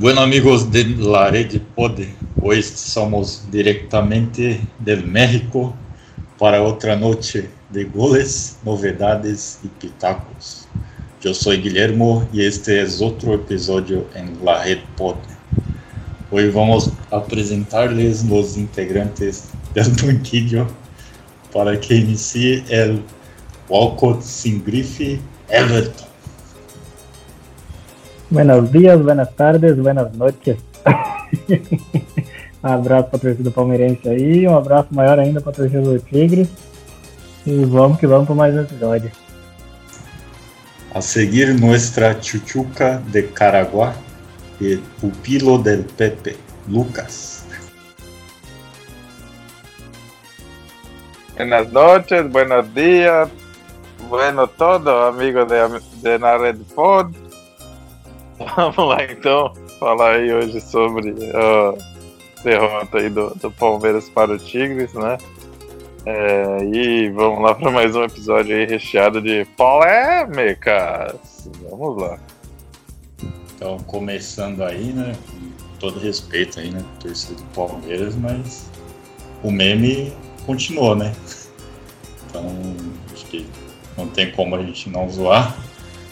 Bueno amigos de la Red Pod, hoy somos directamente del México para otra noche de goles, novedades y pitacos. Yo soy Guillermo y este es otro episodio en la Red Pod. Hoy vamos a presentarles los integrantes del banquillo para que inicie el Walcott sin grife Everton. Buenos días, buenas tardes, buenas noches. um abraço para a torcida palmeirense aí, um abraço maior ainda para a torcida do Tigre. E vamos que vamos para mais um episódio. A seguir, nuestra chuchuca de Caraguá e pupilo del Pepe, Lucas. Buenas noches, buenos días, bueno todo, amigo de, de Nared Pod. Vamos lá então, falar aí hoje sobre a derrota aí do, do Palmeiras para o Tigres, né? É, e vamos lá para mais um episódio aí recheado de polêmicas. Vamos lá. Então, começando aí, né? Com todo respeito aí, né? Torcida do Palmeiras, mas o meme continuou, né? Então, acho que não tem como a gente não zoar.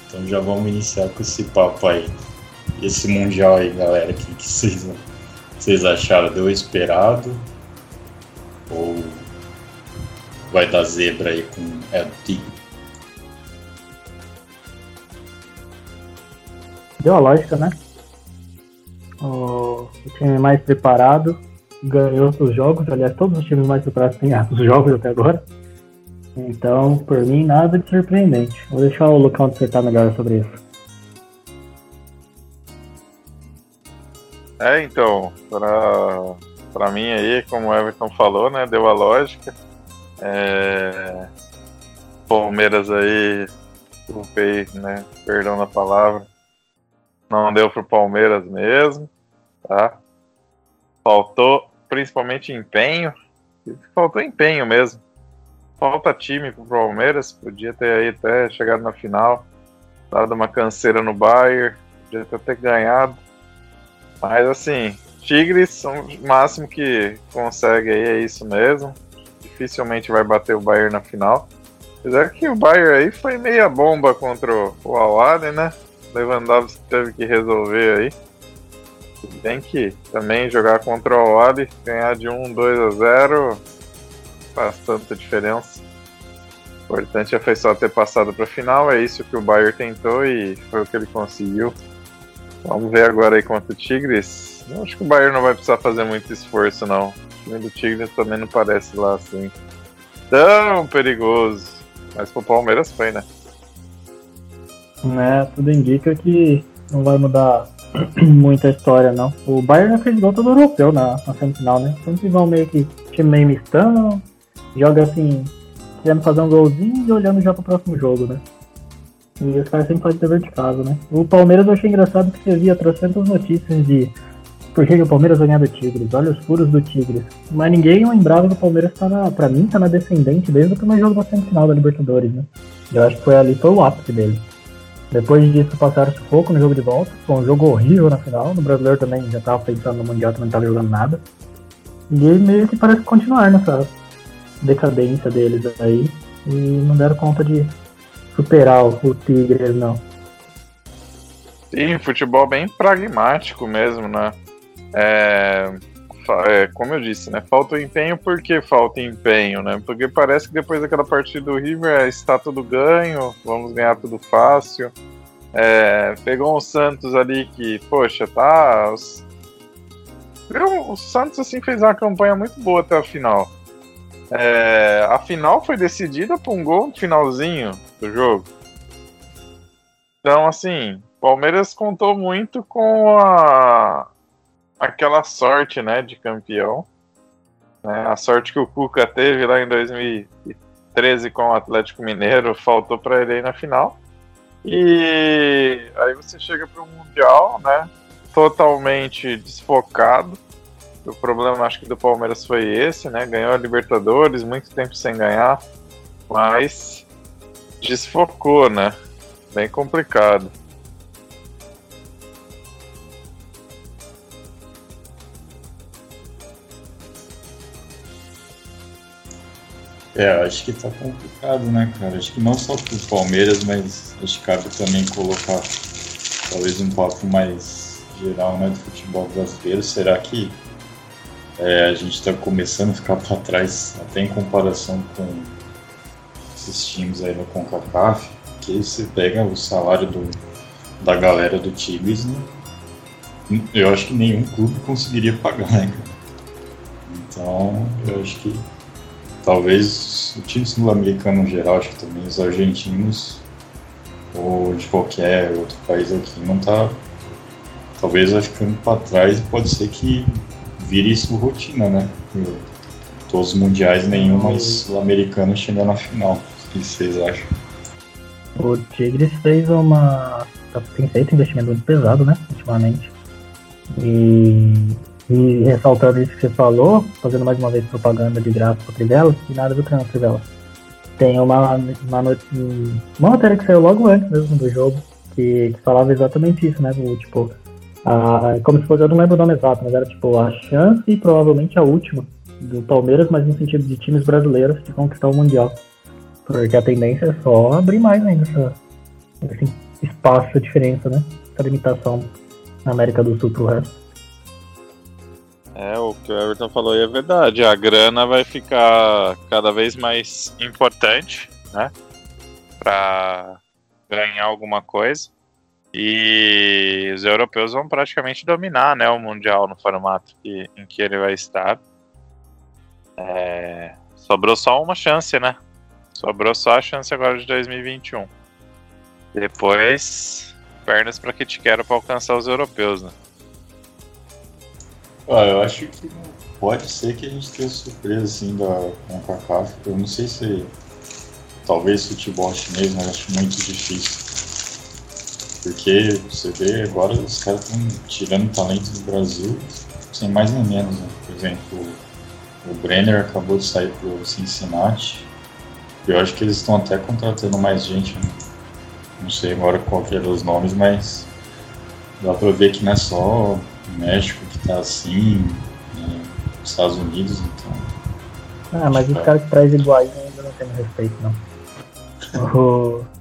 Então já vamos iniciar com esse papo aí. Esse Mundial aí, galera, o que, vocês, vocês acharam? Deu esperado? Ou vai dar zebra aí com El Tigre? Deu a lógica, né? O, o time mais preparado ganhou os jogos, aliás, todos os times mais preparados têm os jogos até agora. Então, por mim, nada de surpreendente. Vou deixar o Lucão dissertar melhor sobre isso. É, então, pra, pra mim aí, como o Everton falou, né, deu a lógica. É, Palmeiras aí, desculpei, né, perdão na palavra, não deu pro Palmeiras mesmo, tá? Faltou principalmente empenho, faltou empenho mesmo falta time pro Palmeiras, podia ter aí até chegado na final, dado uma canseira no Bayern, podia até ter ganhado. Mas assim, Tigres, o máximo que consegue aí é isso mesmo. Dificilmente vai bater o Bayern na final. Apesar que o Bayern aí foi meia bomba contra o Awali, né? Lewandowski teve que resolver aí. Tem que também jogar contra o Awali, ganhar de 1, 2 a 0 faz tanta diferença. O importante foi só ter passado para a final, é isso que o Bayern tentou e foi o que ele conseguiu. Vamos ver agora aí contra o Tigres. Eu acho que o Bayern não vai precisar fazer muito esforço, não. O time do Tigres também não parece lá assim tão perigoso. Mas pro Palmeiras foi, né? É, tudo indica que não vai mudar muita história, não. O Bayern gol todo europeu na, na semifinal, né? Sempre vão meio que time meio mistando, joga assim, querendo fazer um golzinho e olhando já pro próximo jogo, né? E os caras sempre fazem dever de casa, né? O Palmeiras eu achei engraçado que você via trocentas notícias de por que, o Palmeiras vai ganhar do Tigres, olha os furos do Tigres. Mas ninguém lembrava que o Palmeiras tá na, pra mim, tá na descendente desde o primeiro jogo da semifinal da Libertadores, né? Eu acho que foi ali, foi o ápice dele. Depois disso passaram sufoco no jogo de volta, foi um jogo horrível na final, no brasileiro também já tava pensando no Mundial, também não tava jogando nada. E meio que parece continuar nessa decadência deles aí e não deram conta de superar o Tigres, não. Sim, futebol bem pragmático mesmo, né? É, é, como eu disse, né? Falta empenho porque falta empenho, né? Porque parece que depois daquela partida do River está tudo ganho, vamos ganhar tudo fácil. É, pegou o Santos ali que, poxa, tá. Os... O Santos assim fez uma campanha muito boa até a final. É, a final foi decidida por um gol no finalzinho do jogo. Então, assim, Palmeiras contou muito com a aquela sorte, né, de campeão. Né, a sorte que o Cuca teve lá em 2013 com o Atlético Mineiro faltou para ele aí na final. E aí você chega para um mundial, né, totalmente desfocado o problema acho que do Palmeiras foi esse, né? Ganhou a Libertadores, muito tempo sem ganhar, mas desfocou, né? Bem complicado. É, acho que tá complicado, né, cara? Acho que não só pro Palmeiras, mas acho que cabe também colocar talvez um papo mais geral, né, do futebol brasileiro. Será que é, a gente está começando a ficar para trás, até em comparação com esses times aí no CONCACAF, que você pega o salário do, da galera do Tigres, né? eu acho que nenhum clube conseguiria pagar, né, cara? Então, eu acho que talvez o time sul-americano no geral, acho que também os argentinos ou de qualquer outro país aqui não tá talvez vai ficando para trás e pode ser que vire isso rotina, né? Todos os mundiais, nenhum mais sul-americano chega na final. O que vocês acham? O Tigres fez uma. tem feito investimento muito pesado, né? Ultimamente. E, e ressaltando isso que você falou, fazendo mais uma vez propaganda de graça pro Trivela, e nada do treinador Trivela. Tem uma, uma, uma matéria que saiu logo antes mesmo do jogo, que, que falava exatamente isso, né? O, tipo, a, como se fosse, eu não lembro o nome exato, mas era tipo a chance e provavelmente a última do Palmeiras, mas no sentido de times brasileiros de conquistar o Mundial. Porque a tendência é só abrir mais ainda essa, esse espaço, essa diferença, né? Essa limitação na América do Sul pro resto. É, o que o Everton falou aí é verdade. A grana vai ficar cada vez mais importante, né? Pra ganhar alguma coisa. E os europeus vão praticamente dominar né, o Mundial no formato que, em que ele vai estar. É, sobrou só uma chance, né? Sobrou só a chance agora de 2021. Depois, pernas para que te quero para alcançar os europeus, né? Ah, eu acho que pode ser que a gente tenha surpresa assim da CONCACAF. Eu não sei se talvez futebol chinês, mas acho muito difícil. Porque você vê agora os caras estão tirando talento do Brasil sem mais nem menos. Né? Por exemplo, o Brenner acabou de sair pro Cincinnati. Eu acho que eles estão até contratando mais gente. Né? Não sei agora qual que é os nomes, mas dá pra ver que não é só o México que tá assim, né? os Estados Unidos, então. Ah, mas os caras que trazem iguais ainda não tem respeito, não.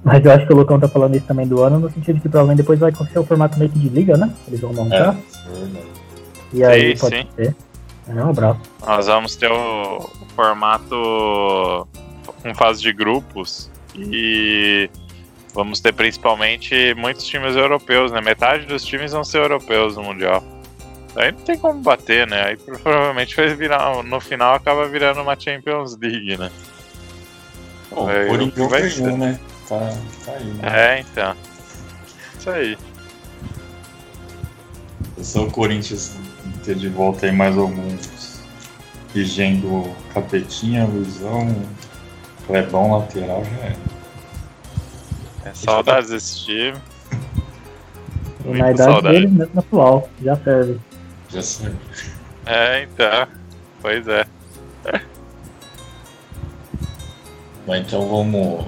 Mas eu acho que o Lucão tá falando isso também do ano, no sentido que provavelmente depois vai ser o formato meio que de liga, né? Eles vão montar. É, e aí sim, pode sim. ser. É um abraço. Nós vamos ter o, o formato com fase de grupos e vamos ter principalmente muitos times europeus, né? Metade dos times vão ser europeus no Mundial. Aí não tem como bater, né? Aí provavelmente vai virar, no final acaba virando uma Champions League, né? Bom, é, o Corinthians ganhou, ser. né? Tá, tá aí. Né? É, então. Isso aí. É só o Corinthians ter de volta aí mais alguns vigendo Capetinha, Luizão, Clebão lateral já é. É saudades desse time. Na idade saudade. dele mesmo atual, já serve. Já serve. É, então. Pois é. Mas então vamos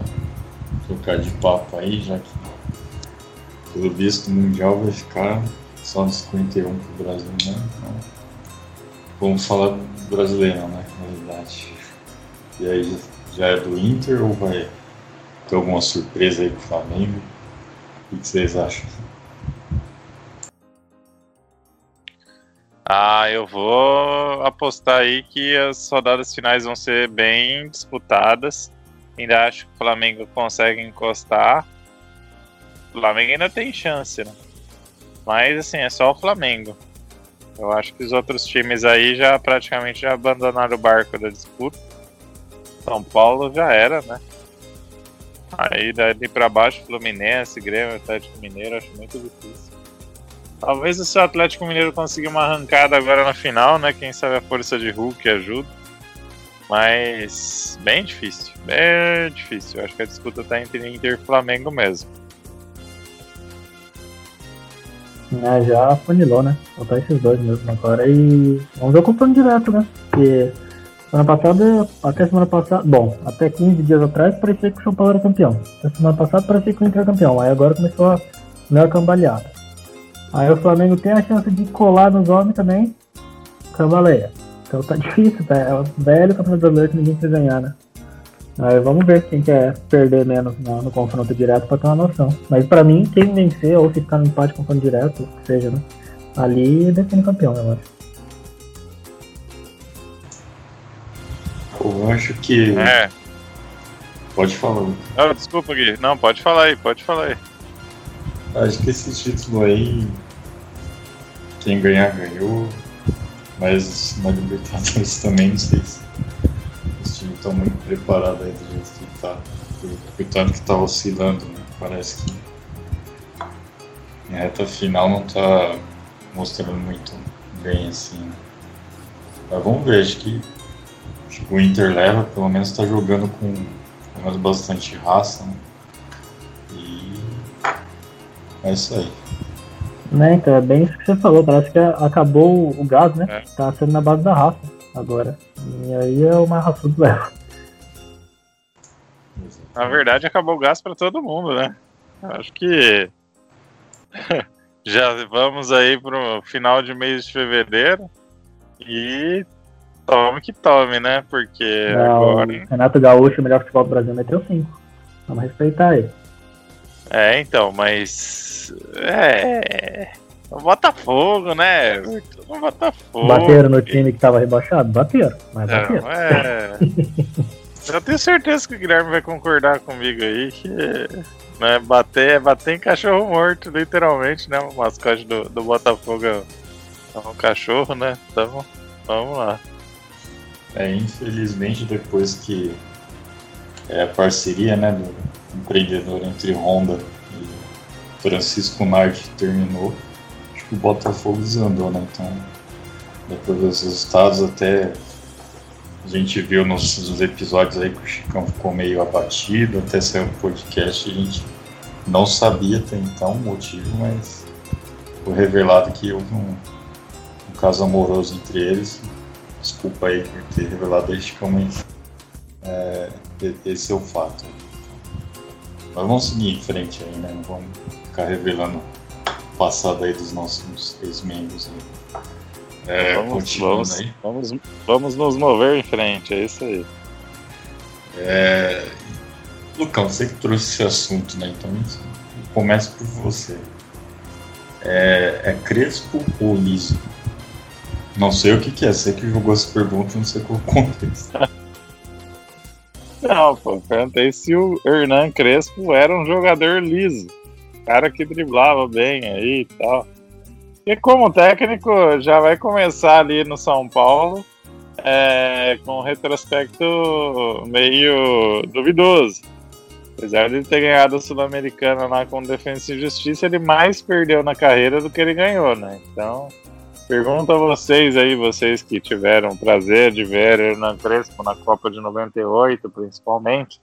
trocar de papo aí, já que pelo visto o Mundial vai ficar só nos 51 pro Brasil, né? Então, vamos falar brasileiro, né? Na verdade. E aí já é do Inter ou vai ter alguma surpresa aí pro Flamengo? O que vocês acham? Ah, eu vou apostar aí que as rodadas finais vão ser bem disputadas. Ainda acho que o Flamengo consegue encostar. O Flamengo ainda tem chance, né? Mas assim, é só o Flamengo. Eu acho que os outros times aí já praticamente já abandonaram o barco da disputa. São Paulo já era, né? Aí dali pra baixo, Fluminense, Grêmio, Atlético Mineiro, acho muito difícil. Talvez o seu Atlético Mineiro consiga uma arrancada agora na final, né? Quem sabe a força de Hulk ajuda. Mas bem difícil, bem difícil. Eu acho que a disputa tá entre Inter e Flamengo mesmo. É, já funilou, né? Botar esses dois mesmo agora e vamos ver o confronto direto, né? Porque semana passada, até semana passada, bom, até 15 dias atrás parecia que o São Paulo era campeão. Até semana passada parecia que o Inter era campeão. Aí agora começou a melhor cambaleada. Aí o Flamengo tem a chance de colar nos homens também. Cambaleia. Então tá difícil, tá? É o velho campeonato brasileiro que ninguém quer ganhar, né? Aí vamos ver quem quer perder menos no, no confronto direto pra ter uma noção. Mas pra mim, quem vencer ou ficar no empate com confronto direto, que seja, né? Ali define campeão, eu acho. Eu acho que. É. Pode falar. Oh, desculpa, Gui. Não, pode falar aí, pode falar aí. Acho que esse título aí. Quem ganhar, ganhou. Mas na Libertadores também, não sei se os times estão muito preparados aí do jeito que tá. O tanto que tá oscilando, né? Parece que. A reta final não tá mostrando muito bem assim. Né? Mas vamos ver, acho que, que o Inter leva, pelo menos tá jogando com pelo menos bastante raça. Né? E é isso aí. Né, então é bem isso que você falou, parece que acabou o gás, né? É. Tá sendo na base da raça agora. E aí é o mais raçudo leva. Na verdade, acabou o gás pra todo mundo, né? Acho que já vamos aí pro final de mês de fevereiro e tome que tome, né? Porque Não, agora. Renato Gaúcho, o melhor futebol do Brasil, meteu 5. Vamos respeitar ele. É, então, mas. É. O Botafogo, né? O Botafogo. Bateram no time que tava rebaixado? Bateram, mas bateram. Não, é. Eu tenho certeza que o Guilherme vai concordar comigo aí que né, bater é bater em cachorro morto, literalmente, né? O mascote do, do Botafogo é um cachorro, né? Então, vamos lá. É, infelizmente, depois que é, a parceria né, do empreendedor entre Honda e Francisco Nardi terminou, acho que o Botafogo desandou, né? Então, depois dos resultados, até a gente viu nos, nos episódios aí que o Chicão ficou meio abatido, até saiu um podcast, a gente não sabia até então o motivo, mas foi revelado que houve um, um caso amoroso entre eles. Desculpa aí por ter revelado aí, Chicão, mas é, esse é o fato. Mas vamos seguir em frente aí, né? Não vamos ficar revelando o passado aí dos nossos ex-membros aí. É, vamos, continuando vamos, aí. vamos, vamos nos mover em frente, é isso aí. É... Lucão, você que trouxe esse assunto, né? Então eu começo por você. É, é Crespo ou Liso? Não sei o que, que é, você que jogou essa pergunta, não sei qual contexto. Não, pô, perguntei se o Hernan Crespo era um jogador liso. Cara que driblava bem aí e tal. E como técnico, já vai começar ali no São Paulo é, com um retrospecto meio duvidoso. Apesar de ele ter ganhado a Sul-Americana lá com Defensa e Justiça, ele mais perdeu na carreira do que ele ganhou, né? Então, pergunto a vocês aí, vocês que tiveram o prazer de ver Hernan Crespo na Copa de 98, principalmente,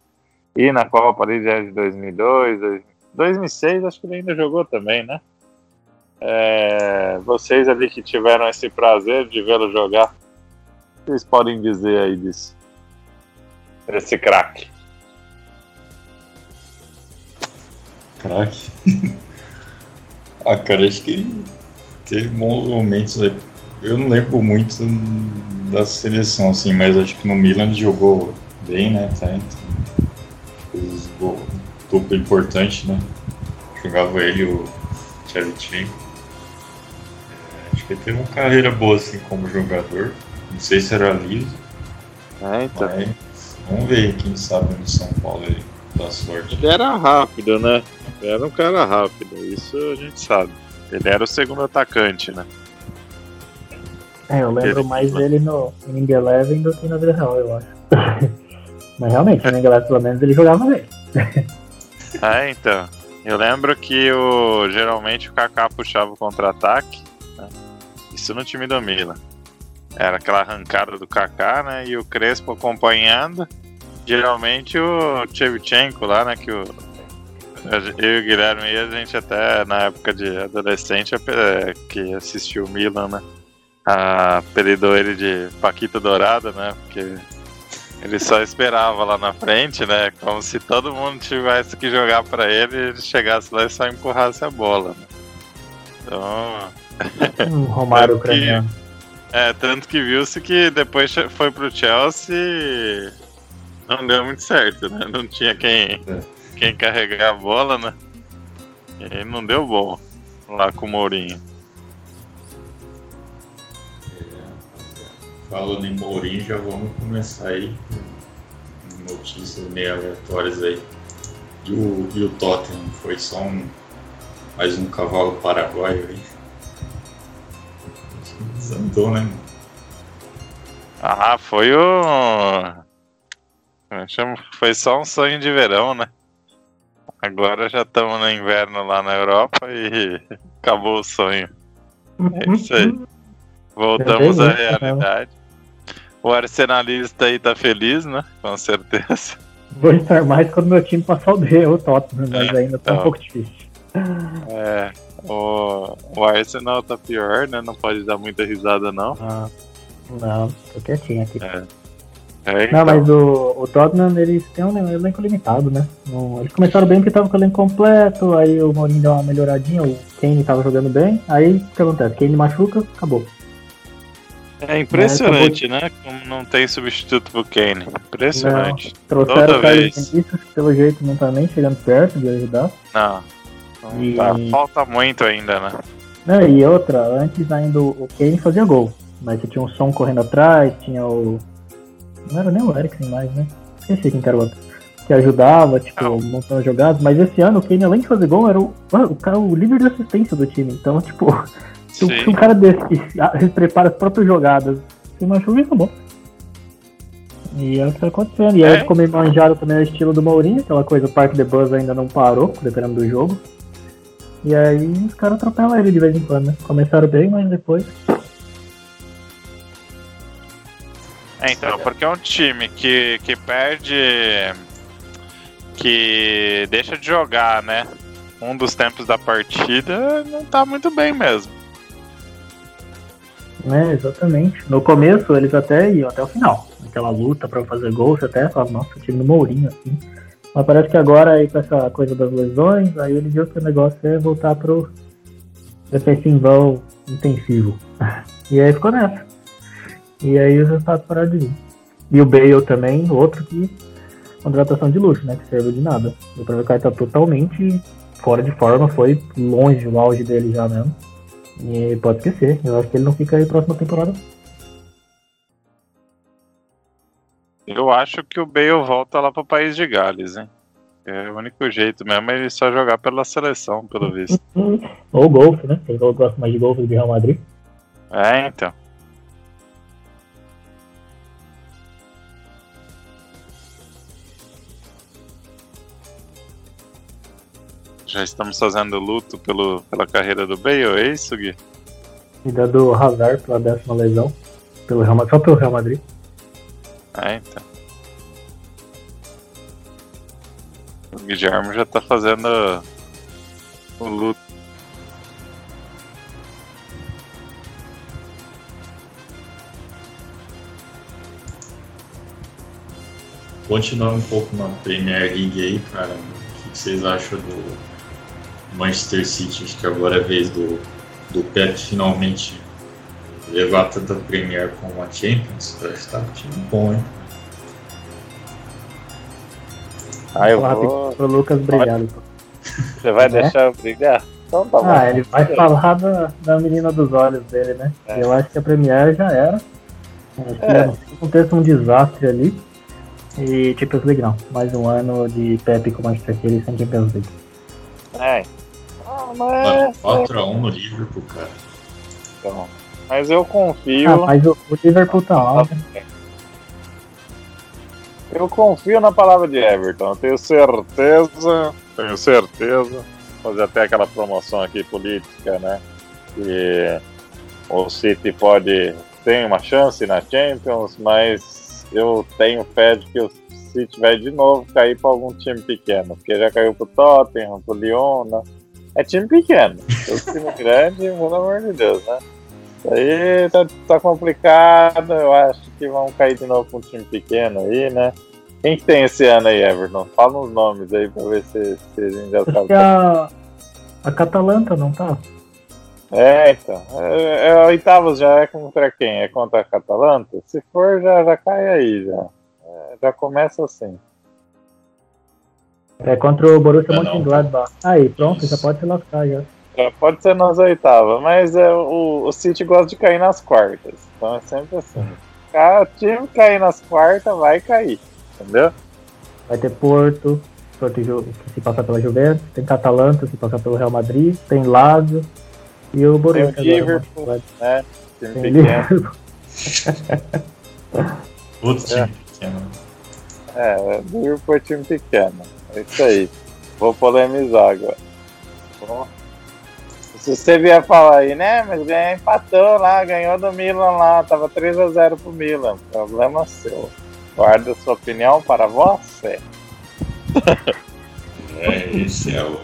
e na Copa ali de 2002, 2006, acho que ele ainda jogou também, né? É, vocês ali que tiveram esse prazer de vê-lo jogar, o que vocês podem dizer aí disso? Esse craque. Craque. ah, cara, acho que teve bons momentos aí. Eu não lembro muito da seleção, assim, mas acho que no Milan ele jogou bem, né? Tá, então, fez gol, duplo importante, né? Jogava ele o Tchevchenko. É, acho que ele teve uma carreira boa, assim, como jogador. Não sei se era liso, É, então. mas vamos ver, quem sabe no São Paulo ele dá sorte. Ele era rápido, né? Ele era um cara rápido, isso a gente sabe. Ele era o segundo atacante, né? É, eu lembro Ele- mais dele no Ing Eleven do que na vida real, eu acho. Mas realmente, no Ing Eleven pelo menos ele jogava bem. Ah, então. Eu lembro que o geralmente o Kaká puxava o contra-ataque. né? Isso no time do Milan. Era aquela arrancada do Kaká, né? E o Crespo acompanhando. Geralmente o Shevchenko lá, né? Que o, eu e o Guilherme a gente até na época de adolescente é, que assistiu o Milan, né? Ah, apelidou ele de Paquito Dourado, né? Porque ele só esperava lá na frente, né? Como se todo mundo tivesse que jogar pra ele e ele chegasse lá e só empurrasse a bola. Né? Então, Um Romário É ucraniano. é, tanto que viu-se que depois foi pro Chelsea não deu muito certo, né? Não tinha quem, é. Quem carregar a bola, né? E aí não deu bom lá com o Mourinho. Falando em Mourinho, já vamos começar aí notícias meio aleatórias aí. E o, e o Tottenham foi só um mais um cavalo paraguaio aí. Desandou, né? Ah, foi o. Foi só um sonho de verão, né? Agora já estamos no inverno lá na Europa e acabou o sonho. É isso aí. Voltamos à realidade. O arsenalista aí tá feliz, né? Com certeza. Vou estar mais quando meu time passar o D, o Tottenham, mas é, ainda tá então, um pouco difícil. É, o, o Arsenal tá pior, né? Não pode dar muita risada, não. Ah, não, tô quietinho aqui. É. É, então. Não, mas o, o Tottenham, eles têm um elenco limitado, né? eles começaram bem porque tava com o elenco completo, aí o Mourinho deu uma melhoradinha, o Kane tava jogando bem, aí o que acontece? Kane machuca, acabou. É impressionante, né? Como não tem substituto pro Kane. Impressionante. Não, trouxeram Toda vez. que pelo jeito não tá nem chegando perto de ajudar. Não. não e... tá. Falta muito ainda, né? Não, e outra, antes ainda o Kane fazia gol. Mas você tinha um som correndo atrás, tinha o não era nem o Eriksen mais, né? Esqueci quem era o outro. Que ajudava, tipo, não. montando jogadas. Mas esse ano o Kane, além de fazer gol, era o, o, cara, o líder de assistência do time. Então, tipo, se, se um cara desse que prepara as próprias jogadas se machuca, acabou. E é o que tá acontecendo. E aí é. ficou meio manjado também o estilo do Mourinho, aquela coisa, o Park the Buzz ainda não parou, dependendo do jogo. E aí os caras atropelam ele de vez em quando, né? Começaram bem, mas depois É, então, porque é um time que, que perde. que deixa de jogar, né? Um dos tempos da partida não tá muito bem mesmo. É, exatamente. No começo eles até iam até o final. Aquela luta para fazer gol, você até nossa, o time do Mourinho, assim. Mas parece que agora aí com essa coisa das lesões, aí ele viu que o negócio é voltar pro defensivão intensivo. E aí ficou nessa. E aí os resultados pararam de vir. E o Bale também, outro que contratação de luxo, né? Que serve de nada. O que cara tá totalmente fora de forma, foi longe o auge dele já mesmo. E pode esquecer, eu acho que ele não fica aí próxima temporada. Eu acho que o Bale volta lá pro país de Gales, hein? É o único jeito mesmo é ele só jogar pela seleção, pelo visto. Ou golfe, né? Quem gosta mais de golfe do Real Madrid. É, então. Já estamos fazendo luto pelo, pela carreira do Bale, é isso, Gui? E da do Hazard pela décima lesão. Pelo Real, só pelo Real Madrid. É, então. O Guilherme já tá fazendo o luto. Continuando um pouco na Premier League aí, cara, o que vocês acham do Manchester City, acho que agora é a vez do, do Pep finalmente levar tanto a Premier como a Champions. Acho que tá um time bom, hein? Ah, eu vou... Pro Lucas brilhar, então. Você vai é? deixar eu brilhar? Então tá bom. Ah, ele vai falar da, da menina dos olhos dele, né? É. Eu acho que a Premier já era. É. Acontece um desastre ali. E Champions League não. Mais um ano de Pepe com o Manchester City sem Champions League. É, mas. 4x1 no Liverpool, cara. Então, mas eu confio. Ah, mas o, o Liverpool tá alto. Eu confio na palavra de Everton. Eu tenho certeza. Tenho certeza. Fazer até aquela promoção aqui política, né? Que o City pode. Tem uma chance na Champions, mas eu tenho fé de que o City vai de novo cair para algum time pequeno. Porque já caiu pro Tottenham, pro Lyon, né? É time pequeno. O time grande, pelo amor de Deus, né? Isso aí tá, tá, complicado. Eu acho que vão cair de novo com um time pequeno aí, né? Quem que tem esse ano aí, Everton? Fala uns nomes aí pra ver se, se a gente já sabe. A, a Catalanta não tá? É, então. É, é, oitavos já é contra quem? É contra a Catalanta? Se for, já, já cai aí já. É. já começa assim. É contra o Borussia Não, não. Mönchengladbach. Aí, pronto, já pode se lascar já. Já pode ser nas oitavas, mas é, o, o City gosta de cair nas quartas. Então é sempre assim. Cara, o time cair nas quartas, vai cair. Entendeu? Vai ter Porto, Porto que se passar pela Juventus, tem Catalanta se passar pelo Real Madrid, tem Lazio e o Borussia. Tem o Liverpool. Mönchengladbach. Né? Time Tem pequeno. Liverpool. Outro time É. pequeno. É, Liverpool é time pequeno. É isso aí. Vou polemizar agora. Bom, Se você vier falar aí, né? Mas ganhou, empatou lá, ganhou do Milan lá, tava 3x0 pro Milan. Problema seu. Guarda sua opinião para você. É, esse é o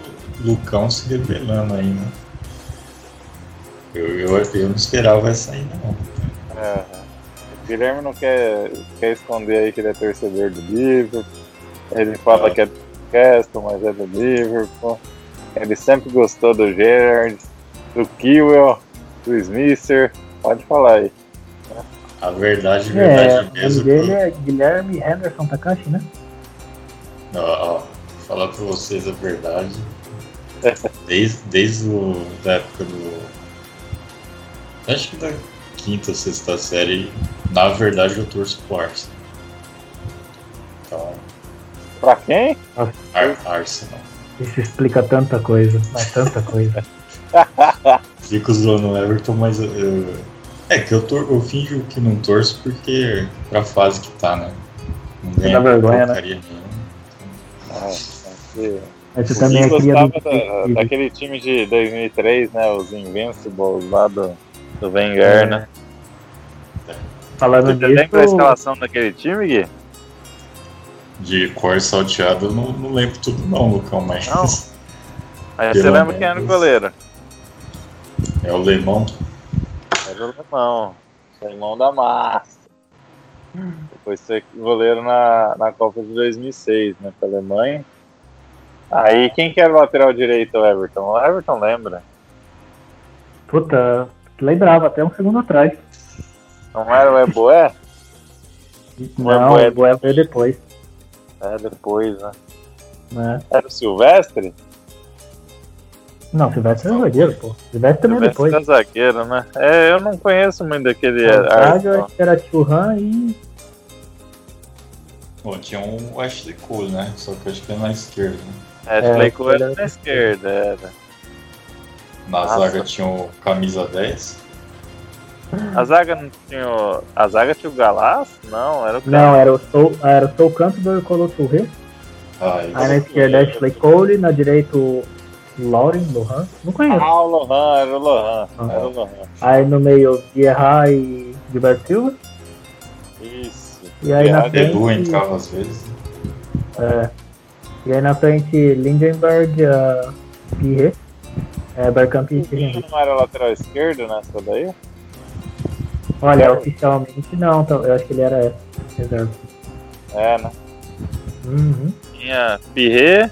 Lucão se revelando aí, né? Eu, eu, eu não esperava essa aí, não. É, o Guilherme não quer, quer esconder aí que ele é torcedor do Liverpool. Ele fala Ah. que é do Castle, mas é do Liverpool. Ele sempre gostou do Gerrard, do Kiwell, do Smisser. Pode falar aí. A verdade, É, verdade o nome mesmo. dele é Guilherme Henderson Takashi, né? Ó, ó, falar pra vocês a verdade. Desde, desde o, da época do. Acho que da quinta ou sexta série, na verdade eu torço pro Arsenal. Então, Pra quem? Ar Arsenal. Isso explica tanta coisa, mas tanta coisa. Fico zoando o Everton, mas eu, eu- é que eu, tor eu finjo que não torço porque pra fase que tá, né? Não ganha vergonha, né? Ah, aqui. Mas você também é gostava do da- daquele time de 2003, né? Os Invincibles lá do, do Wenger, né? Falando Você lembra a disso, escalação daquele time, Gui? De cor salteado eu não, não lembro tudo não, Lucão, mas Não. Aí você lembra quem era o goleiro? é o Lemão. Era o alemão. O alemão da massa. Depois foi goleiro na, na Copa de 2006, né? Com a Alemanha. Aí, quem que era o lateral direito, o Everton? O Everton lembra. puta, lembrava até um segundo atrás. Não era o Eboé? Não, Boé- o Boé veio depois, É, depois, né? né? Era o Silvestre? Não, Silvestre é zagueiro, pô. Silvestre também é Silvestre depois. é zagueiro, né? É, eu não conheço muito daquele O Zaga, eu acho que era Churran e. Bom, tinha um Ashley Cole, né? Só que eu acho que é na esquerda. Né? Ashley É, Cole era na esquerda, era. Na Nossa. zaga tinha o camisa 10. A zaga não tinha. o- A zaga tinha o Galás? Não, era o Não, era o Soul, era o Soul Campbell e o Colo Touré. Ah, Aí na isso. esquerda Ashley Cole, na direita o Lauren Lohan. Não conheço. Ah, o Lohan, era o Lohan. Ah. Era o Lohan. Aí no meio Guerra e Gilberto Silva. Isso. E aí na Edu frente. entrava às vezes. É. E aí na frente Lindenberg, uh, Pirre, é, Bergkamp e. Pinto não era lateral esquerdo nessa daí? Olha, oficialmente não, então, eu acho que ele era reserva. É, né? Uhum. Tinha Pirre.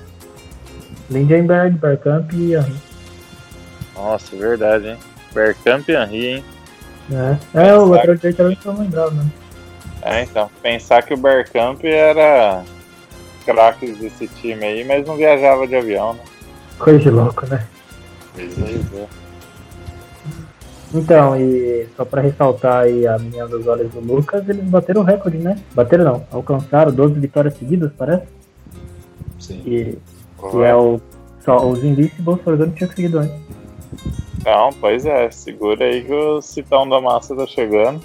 Lindenberg, Bergkamp e Henry. Nossa, verdade, hein? Bergkamp e Henry, hein? É, é o lateral direito era o que eu não lembrava, né? É, então. Pensar que o Bergkamp era craques desse time aí, mas não viajava de avião, né? Coisa de louco, né? Pois é. Então, e só pra ressaltar aí a menina dos olhos do Lucas, eles bateram o recorde, né? Bateram não, alcançaram 12 vitórias seguidas, parece. Sim. E, e é o. Só os Invincibles foram não tinha conseguido antes. Então, pois é, segura aí que o Citão da Massa tá chegando.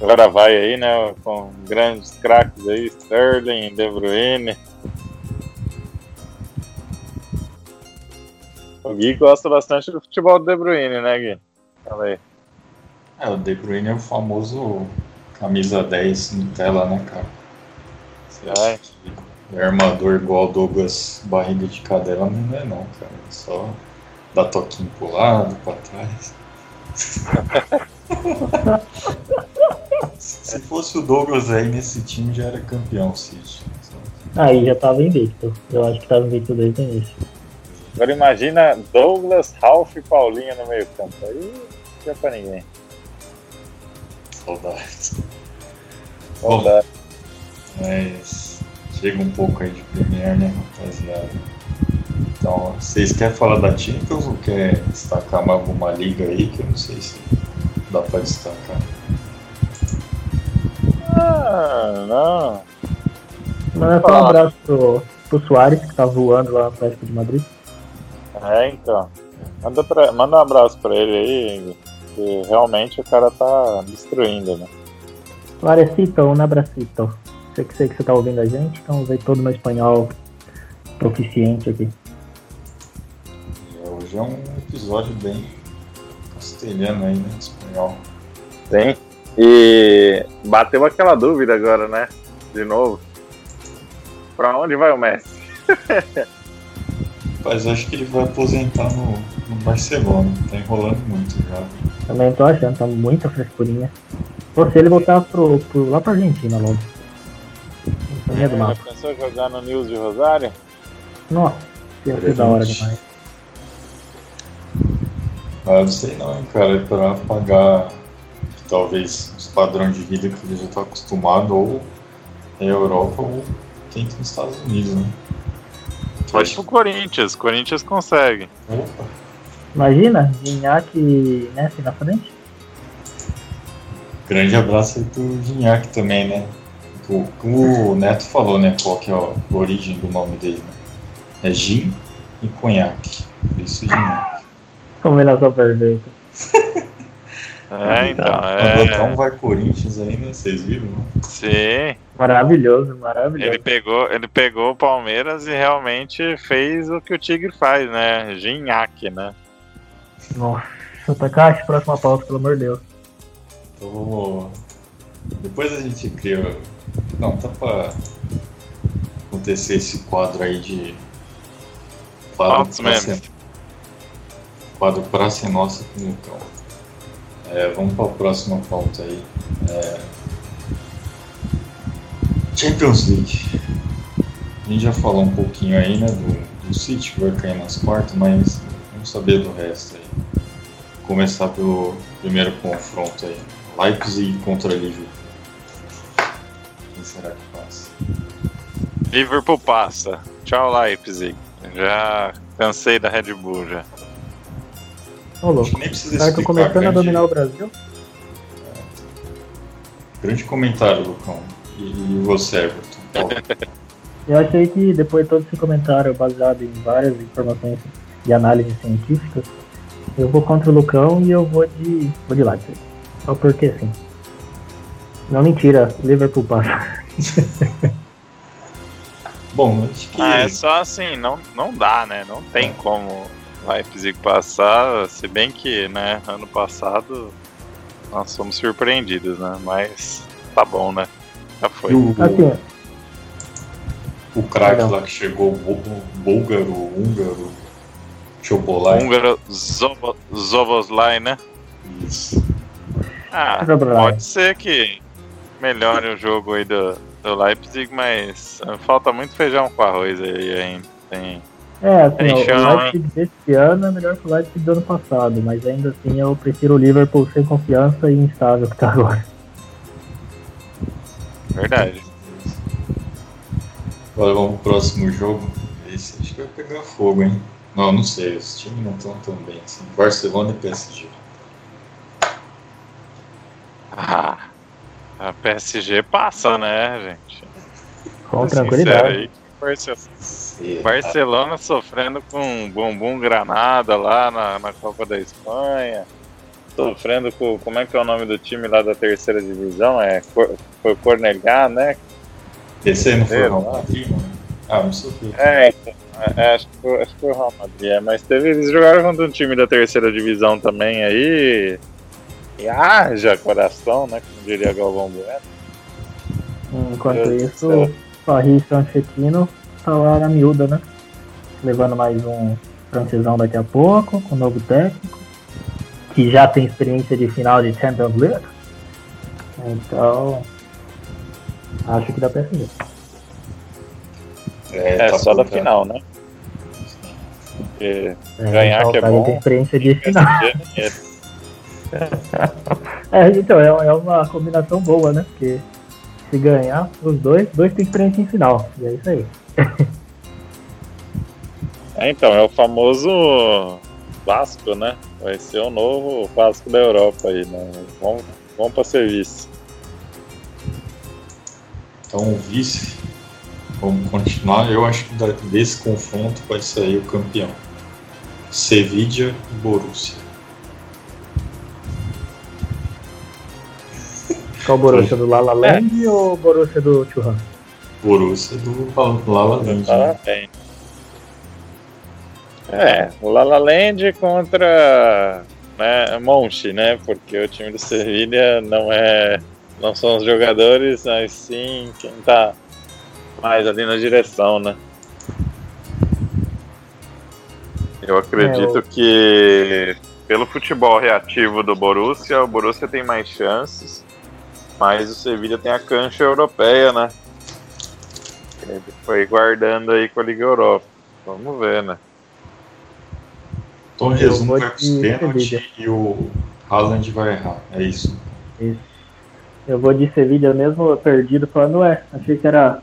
Agora vai aí, né, com grandes craques aí, Sterling, De Bruyne. O Gui gosta bastante do futebol do De Bruyne, né, Gui? Fala aí. É, o De Bruyne é o famoso camisa 10 Nutella, né, cara? Você acha que é armador igual Douglas Barriga de Cadela não é não, cara. É só dar toquinho pro lado, pra trás. Se fosse o Douglas aí nesse time já era campeão, City. Aí já tava invicto. Eu acho que tava invicto desde o início. Agora imagina Douglas, Ralph e Paulinho no meio campo. Aí não é pra ninguém. Saudades. Bom, mas chega um pouco aí de Premier, né, rapaziada? Então, vocês querem falar da Champions ou quer destacar mais alguma liga aí que eu não sei se dá pra destacar? Ah, não. Manda só um abraço pro, pro Soares, que tá voando lá no Atlético de Madrid. É, então. Manda, pra, manda um abraço pra ele aí, que realmente o cara tá destruindo, né? Suarecito, um abracito. Sei que sei que você tá ouvindo a gente, então usei todo meu espanhol proficiente aqui. É, hoje é um episódio bem castelhano aí, né? Espanhol. Sim. E bateu aquela dúvida agora, né? De novo. Pra onde vai o Messi? Mas acho que ele vai aposentar no, no Barcelona. Tá enrolando muito já. Também tô achando, tá muita frescurinha. Ou se ele voltar pro, pro, lá pra Argentina logo. Isso é do Já mapa. pensou em jogar no News de Rosário? Nossa, ia ser da hora demais. Ah, eu não sei não, hein, cara. É pra pagar talvez os padrões de vida que ele já tá acostumado, ou é Europa ou tenta nos Estados Unidos, né? Pode pro Corinthians. Corinthians consegue. Opa, Imagina, Gignac e Messi na frente. grande abraço aí pro Gignac também, né? O, o Neto falou, né? Qual que é a origem do nome dele, né? É gin e conhaque. Por isso Gignac. Combinação perfeita. É, então. É. um vai Corinthians aí, né? Vocês viram, né? Sim. Maravilhoso, maravilhoso. Ele pegou, ele pegou o Palmeiras e realmente fez o que o Tigre faz, né? Ginhaque, né? Nossa, Takashi, próxima pauta, pelo amor de Deus. Então vamos. Depois a gente cria. Não, tá pra acontecer esse quadro aí de. Quadro Altos pra ser... Quadro pra ser nossa com o Lucão. É, vamos pra próxima pauta aí. É, Champions League. A gente já falou um pouquinho aí, né, do, do City que vai cair nas quartas, mas vamos saber do resto aí. Começar pelo primeiro confronto aí. Leipzig contra Liverpool. Quem será que passa? Liverpool passa. Tchau, Leipzig. Já cansei da Red Bull já. Ô, louco. que nem precisa Os caras estão explicar. começando a Grande, dominar o Brasil. grande comentário, Lucão. E, você, Everton? Eu achei que depois de todo esse comentário baseado em várias informações e análises científicas, eu vou contra o Lucão e eu vou de. vou de Leipzig. Só porque sim. Não mentira, Liverpool passa. Bom, acho que. Ah, é só assim, não, não dá, né? Não tem como Leipzig passar, se bem que, né, ano passado nós fomos surpreendidos, né? Mas tá bom, né? Já foi. o, Assim, o craque lá que chegou, o bú- búlgaro, húngaro, Chobolai. Húngaro Zobo, Zoboslai, né? Isso. Ah, Zoboslai. pode ser que melhore o jogo aí do, do Leipzig, mas falta muito feijão com arroz aí ainda. Tem, é, assim, Tem ó, chão, o Leipzig desse ano é melhor que o Leipzig do ano passado, mas ainda assim eu prefiro o Liverpool sem confiança e instável que tá agora. Verdade. Agora vamos pro próximo jogo. Esse acho que vai pegar fogo, hein? Não, não sei, os times não estão tão bem assim. Barcelona e PSG. Ah, a PSG passa, né, gente? Com tranquilidade. aí, Barce- Será? Barcelona sofrendo com bumbum granada lá na, na Copa da Espanha. Sofrendo com. Como é que é o nome do time lá da terceira divisão? É, foi o Cornellá, né? Esse aí não foi o. Madrid, mano? Ah, não o. É, então, é, acho, que foi, acho que foi o Real Madrid, é, mas teve, eles jogaram contra um time da terceira divisão também aí. E haja coração, né? Como diria Galvão Bueno. Enquanto Meu Deus isso, o Paris Saint-Germain tá lá na miúda, né? Levando mais um francesão daqui a pouco, com um novo técnico, que já tem experiência de final de Champions League. Então, acho que dá pra seguir. É, tá só da final, né? É, Ganhar então, que é cara bom. tem experiência de final. É, então, é, é uma combinação boa, né? Porque Se ganhar os dois, dois tem experiência em final. E é isso aí. É, então, é o famoso Vasco, né? Vai ser o novo Vasco da Europa aí, né? Vamos, vamos para serviço. Então, o vice, vamos continuar. Eu acho que desse confronto vai sair o campeão: Sevilla e Borussia. Qual Borussia? Do Lala Land é. ou Borussia do Churran? Borussia do Lala Land. Né? É, o Lala Land contra né, Monte, né? Porque o time do Sevilha não é. Não são os jogadores, mas sim quem tá mais ali na direção, né? Eu acredito é, eu... que pelo futebol reativo do Borussia, o Borussia tem mais chances, mas o Sevilha tem a cancha europeia, né? Ele foi guardando aí com a Liga Europa. Vamos ver, né? Então, resumo, vai pros pênaltis e o Haaland vai errar. É isso. Isso. Eu vou de Sevilha mesmo perdido, falando, ué, achei que era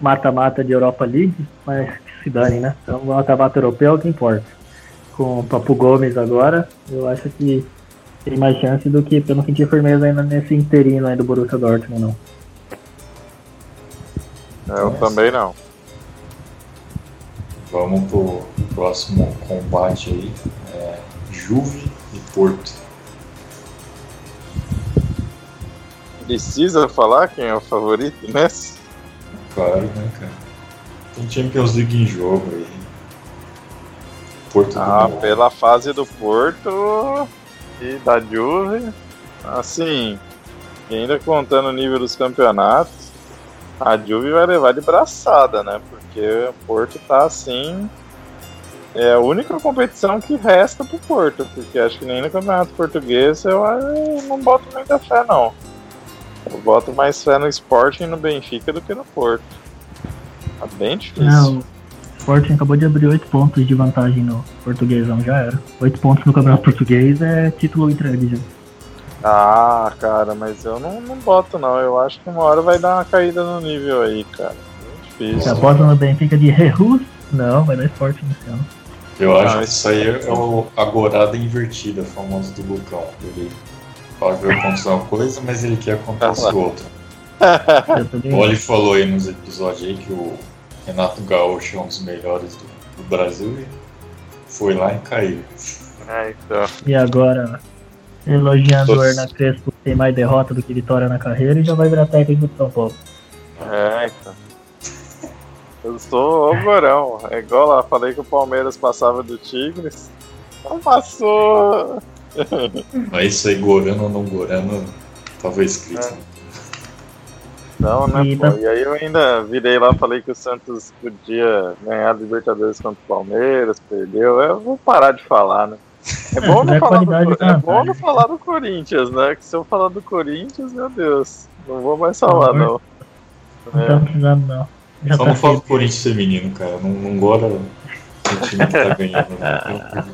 mata-mata de Europa League, mas que se dane, né? Então, mata-mata europeu é o que importa. Com o Papo Gomes agora, eu acho que tem mais chance do que eu não sentir firmeza ainda nesse interino aí do Borussia Dortmund, não. Eu também não. Vamos pro próximo combate aí. É Juve e Porto. Precisa falar quem é o favorito nessa? Claro, né, cara? Tem Champions League em jogo aí. Porto ah, pela fase do Porto e da Juve. Assim, ainda contando o nível dos campeonatos, a Juve vai levar de braçada, né? Porque o Porto tá assim. É a única competição que resta pro Porto, porque acho que nem no Campeonato Português eu, eu não boto muita fé, não. Eu boto mais fé no Sporting e no Benfica do que no Porto. Tá bem difícil. Não, o Sporting acabou de abrir 8 pontos de vantagem no Portuguesão, já era. 8 pontos no Campeonato Português é título entregue já. Ah, cara, mas eu não, não boto não. Eu acho que uma hora vai dar uma caída no nível aí, cara. difícil. Você aposta no Benfica de Rehus? Não, vai dar esporte no ano. Eu acho que isso aí é o agorada invertida, famoso do Lucão. Ele fala que vai acontecer uma coisa, mas ele quer acontecer outra. Como ele falou aí nos episódios aí que o Renato Gaúcho é um dos melhores do, do Brasil e foi lá e caiu. É, então. E agora elogiando o Hernan Crespo tem mais derrota do que vitória na carreira e já vai virar técnico do São Paulo. É, então. Eu sou o Gorão. É igual lá, falei que o Palmeiras passava do Tigres. Não passou! Mas isso aí, Gorano ou não Gorano, tava escrito. É. Não, né, e, pô? E aí eu ainda virei lá, falei que o Santos podia ganhar a Libertadores contra o Palmeiras, perdeu. Eu vou parar de falar, né? É bom, não, falar do, é bom não falar do Corinthians, né? Que se eu falar do Corinthians, meu Deus, não vou mais falar, não. Não é. tá não. Já Só tá não fala do Corinthians feminino, cara. Não, não gosta do time que tá ganhando. Né?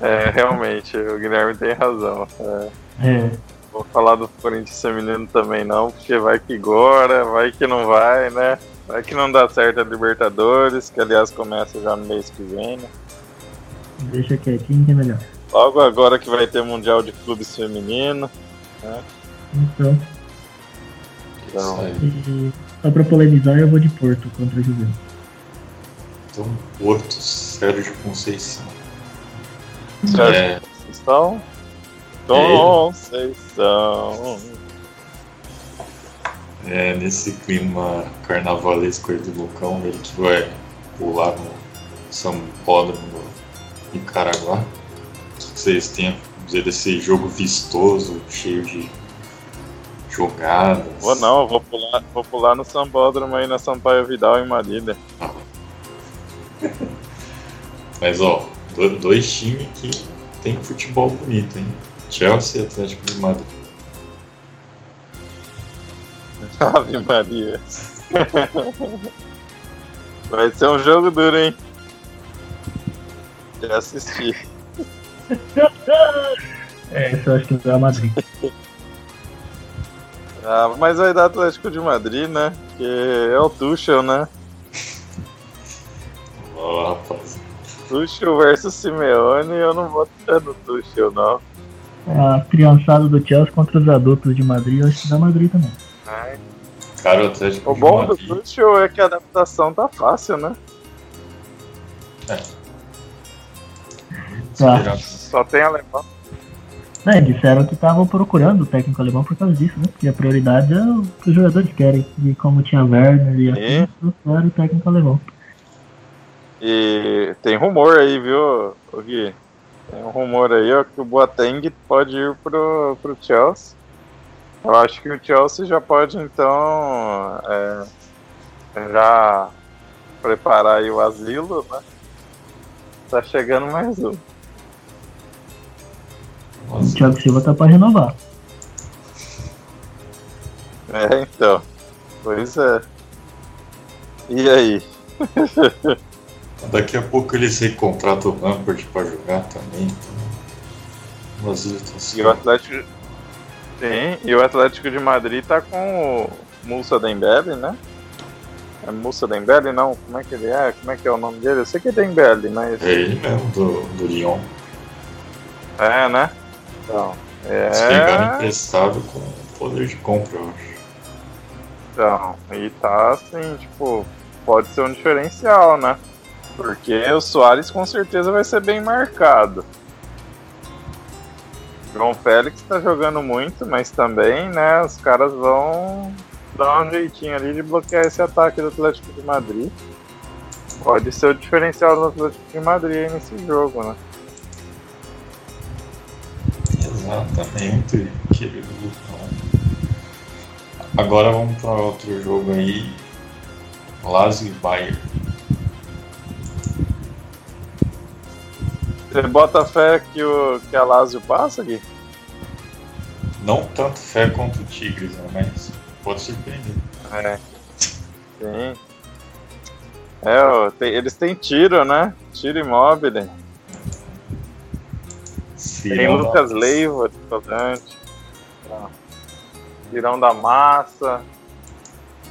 É, realmente, o Guilherme tem razão. É. é. Vou falar do Corinthians feminino também não, porque vai que agora, vai que não vai, né? Vai que não dá certo a Libertadores, que aliás começa já no mês que vem, né? Deixa quietinho que é melhor. Logo agora que vai ter Mundial de Clubes Feminino. Né? Então. Então. Só pra polemizar, eu vou de Porto contra a Juventus. Então, Porto, Sérgio Conceição. Sérgio é... Conceição. Conceição. É, nesse clima carnavalesco aí do Lucão, ele que vai pular no São Paulo em Caraguá. O que vocês têm a dizer desse jogo vistoso, cheio de jogadas? Vou não, vou pular, vou pular no Sambódromo aí na Sampaio Vidal em Marília. Mas ó, dois times que tem futebol bonito, hein? Chelsea e Atlético de Madrid. Ave Maria. Vai ser um jogo duro, hein? Já assisti. é, isso eu acho que é a Madrid. Ah, mas vai dar Atlético de Madrid, né? Que é o Tuchel, né? Ó, rapaz. Tuchel versus Simeone, eu não vou ter no Tuchel, não. A criançada do Chelsea contra os adultos de Madrid, eu acho que dá Madrid também. Cara, o Atlético O de bom do. Tuchel é que a adaptação tá fácil, né? Tá. Será? Só tem alemão. É, disseram que estavam procurando o técnico alemão por causa disso, né? Porque a prioridade é o que os jogadores querem. E como tinha Werner e assim, trouxeram o técnico alemão. E tem rumor aí, viu, Gui? Tem um rumor aí, ó, que o Boateng pode ir pro, pro Chelsea. Eu acho que o Chelsea já pode, então, é, já preparar aí o asilo, né? Tá chegando mais um. O Thiago Silva tá pra renovar. É, então. Pois é. E aí? Daqui a pouco eles recontratam o Lampard pra jogar também. Então... Mas eles estão se E o Atlético. Sim, e o Atlético de Madrid tá com o Musa Dembele, né? É Musa Dembele? Não, como é que ele é? Como é que é o nome dele? Eu sei que é Dembele, mas. É ele mesmo, do, do Lyon. É, né? Então. Se pegaram É. emprestado com poder de compra, eu acho. Então. E tá assim, tipo, pode ser um diferencial, né? Porque o Soares com certeza vai ser bem marcado. João Félix tá jogando muito, mas também, né, os caras vão dar um jeitinho ali de bloquear esse ataque do Atlético de Madrid. Pode ser o diferencial do Atlético de Madrid nesse jogo, né? Exatamente, querido Lucão. Agora vamos para outro jogo aí. Lazio e Bayern. Você bota fé que, o, que a Lazio passa, Gui? Não tanto fé quanto o Tigres, né? Mas pode surpreender. É. Sim. É, ó, tem- eles têm tiro, né? Tiro imóvel. Tem da- Lucas Leiva de volante. Tá. Tirão da massa.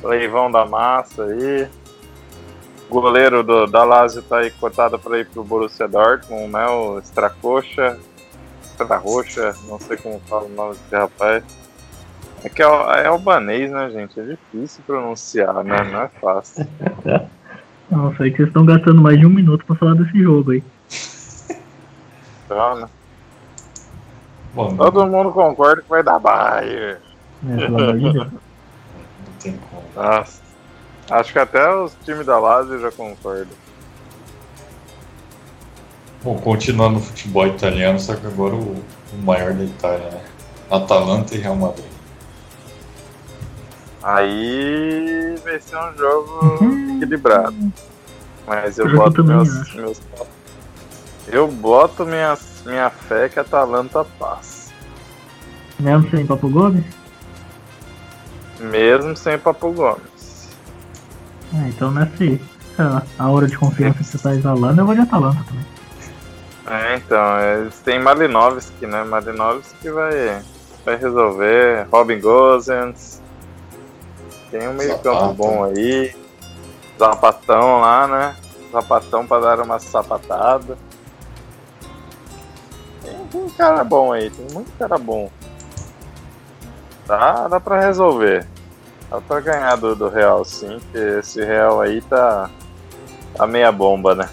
Leivão da massa aí. Goleiro do, da Lazio tá aí cortado para ir pro Borussia Dortmund, né? O Stracoxa. Straroxa, não sei como fala o nome desse rapaz. É que é, é albanês, né, gente? É difícil pronunciar, né? Não é fácil. Não, sei que vocês estão gastando mais de um minuto pra falar desse jogo aí. Então, né? Bom, não, Todo mundo concorda que vai dar Bayern. Deus. não tem como. Nossa. Acho que até os times da Lazio já concordam. Bom, continuando no futebol italiano, só que agora o, o maior da Itália, né? Atalanta e Real Madrid. Aí vai ser um jogo equilibrado. Mas eu Eu boto meus, meus. Eu boto minha, minha fé que a Atalanta passa. Mesmo sem Papo Gomes? Mesmo sem Papo Gomes. Ah, então nessa aí. A, a hora de confiança que você tá exalando, eu vou de Atalanta também. É, então, eles têm Malinovski, né? Malinovski vai, vai resolver. Robin Gosens. Tem um meio campo bom aí. Zapatão lá, né? Zapatão pra dar uma sapatada. Tem, cara bom aí, tem muito cara bom. Dá, dá pra resolver. Dá pra ganhar do, do Real sim, porque esse Real aí tá. tá meia bomba, né?